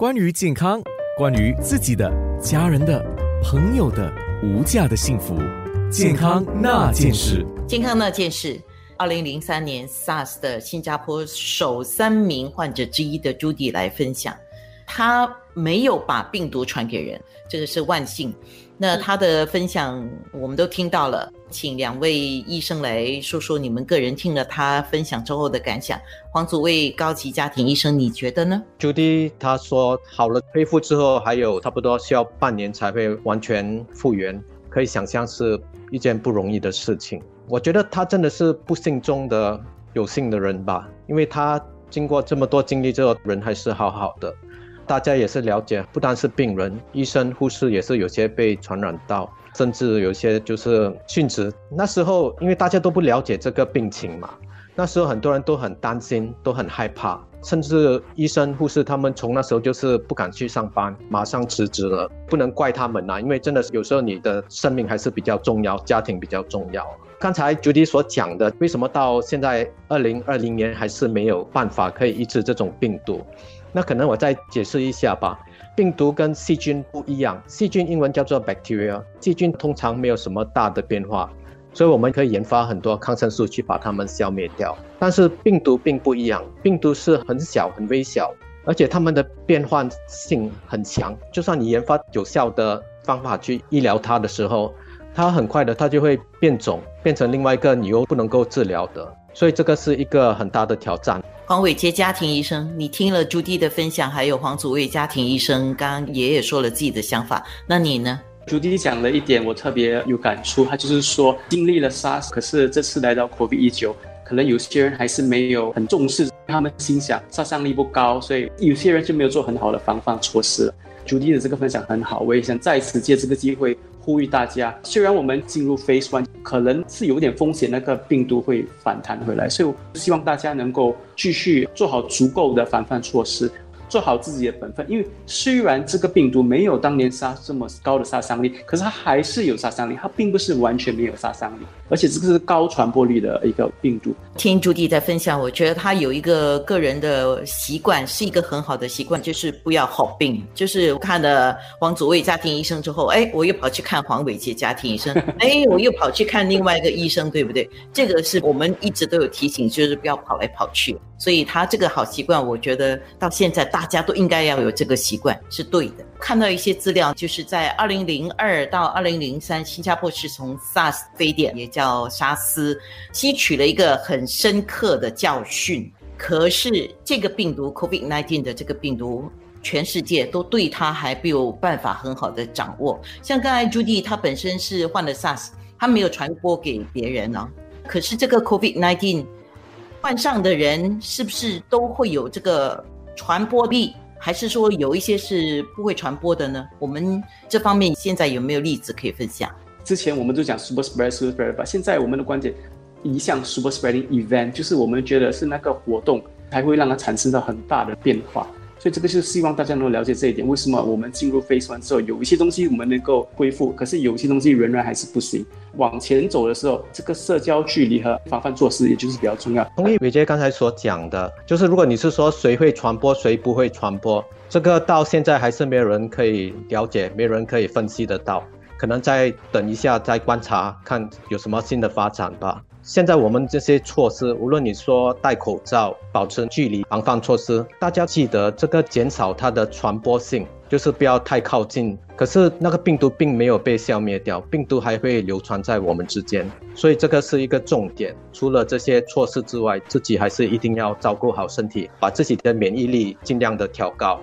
关于健康，关于自己的、家人的、朋友的无价的幸福，健康那件事。健康那件事，二零零三年 SARS 的新加坡首三名患者之一的朱迪来分享，他没有把病毒传给人，这个是万幸。那他的分享我们都听到了，请两位医生来说说你们个人听了他分享之后的感想。黄祖卫高级家庭医生，你觉得呢？朱迪他说好了恢复之后，还有差不多需要半年才会完全复原，可以想象是一件不容易的事情。我觉得他真的是不幸中的有幸的人吧，因为他经过这么多经历之后，人还是好好的。大家也是了解，不单是病人，医生、护士也是有些被传染到，甚至有些就是殉职。那时候因为大家都不了解这个病情嘛，那时候很多人都很担心，都很害怕，甚至医生、护士他们从那时候就是不敢去上班，马上辞职了。不能怪他们呐，因为真的有时候你的生命还是比较重要，家庭比较重要。刚才 Judy 所讲的，为什么到现在二零二零年还是没有办法可以医治这种病毒？那可能我再解释一下吧。病毒跟细菌不一样，细菌英文叫做 bacteria，细菌通常没有什么大的变化，所以我们可以研发很多抗生素去把它们消灭掉。但是病毒并不一样，病毒是很小、很微小，而且它们的变换性很强。就算你研发有效的方法去医疗它的时候，它很快的它就会变种，变成另外一个你又不能够治疗的。所以这个是一个很大的挑战。黄伟杰家庭医生，你听了朱棣的分享，还有黄祖卫家庭医生刚刚爷爷说了自己的想法，那你呢？朱棣讲了一点，我特别有感触，他就是说经历了 SARS，可是这次来到 COVID-19，可能有些人还是没有很重视，他们心想杀伤力不高，所以有些人就没有做很好的防范措施。朱棣的这个分享很好，我也想再次借这个机会。呼吁大家，虽然我们进入 Phase One 可能是有点风险，那个病毒会反弹回来，所以希望大家能够继续做好足够的防范措施。做好自己的本分，因为虽然这个病毒没有当年杀这么高的杀伤力，可是它还是有杀伤力，它并不是完全没有杀伤力，而且这个是高传播率的一个病毒。听朱迪在分享，我觉得他有一个个人的习惯，是一个很好的习惯，就是不要好病。就是看了黄祖卫家庭医生之后，哎，我又跑去看黄伟杰家庭医生，哎，我又跑去看另外一个医生，对不对？这个是我们一直都有提醒，就是不要跑来跑去。所以他这个好习惯，我觉得到现在大家都应该要有这个习惯，是对的。看到一些资料，就是在二零零二到二零零三，新加坡是从 SARS 非典，也叫沙斯，吸取了一个很深刻的教训。可是这个病毒 COVID-19 的这个病毒，全世界都对它还没有办法很好的掌握。像刚才 Judy 他本身是患了 SARS，他没有传播给别人呢。可是这个 COVID-19。患上的人是不是都会有这个传播力，还是说有一些是不会传播的呢？我们这方面现在有没有例子可以分享？之前我们都讲 super spread super spread，现在我们的观点移向 super spreading event，就是我们觉得是那个活动才会让它产生到很大的变化。所以这个是希望大家能够了解这一点。为什么我们进入 Phase One 之后，有一些东西我们能够恢复，可是有些东西仍然还是不行。往前走的时候，这个社交距离和防范措施，也就是比较重要。同意伟杰刚才所讲的，就是如果你是说谁会传播，谁不会传播，这个到现在还是没有人可以了解，没有人可以分析得到。可能再等一下，再观察看有什么新的发展吧。现在我们这些措施，无论你说戴口罩、保持距离、防范措施，大家记得这个减少它的传播性，就是不要太靠近。可是那个病毒并没有被消灭掉，病毒还会流传在我们之间，所以这个是一个重点。除了这些措施之外，自己还是一定要照顾好身体，把自己的免疫力尽量的调高。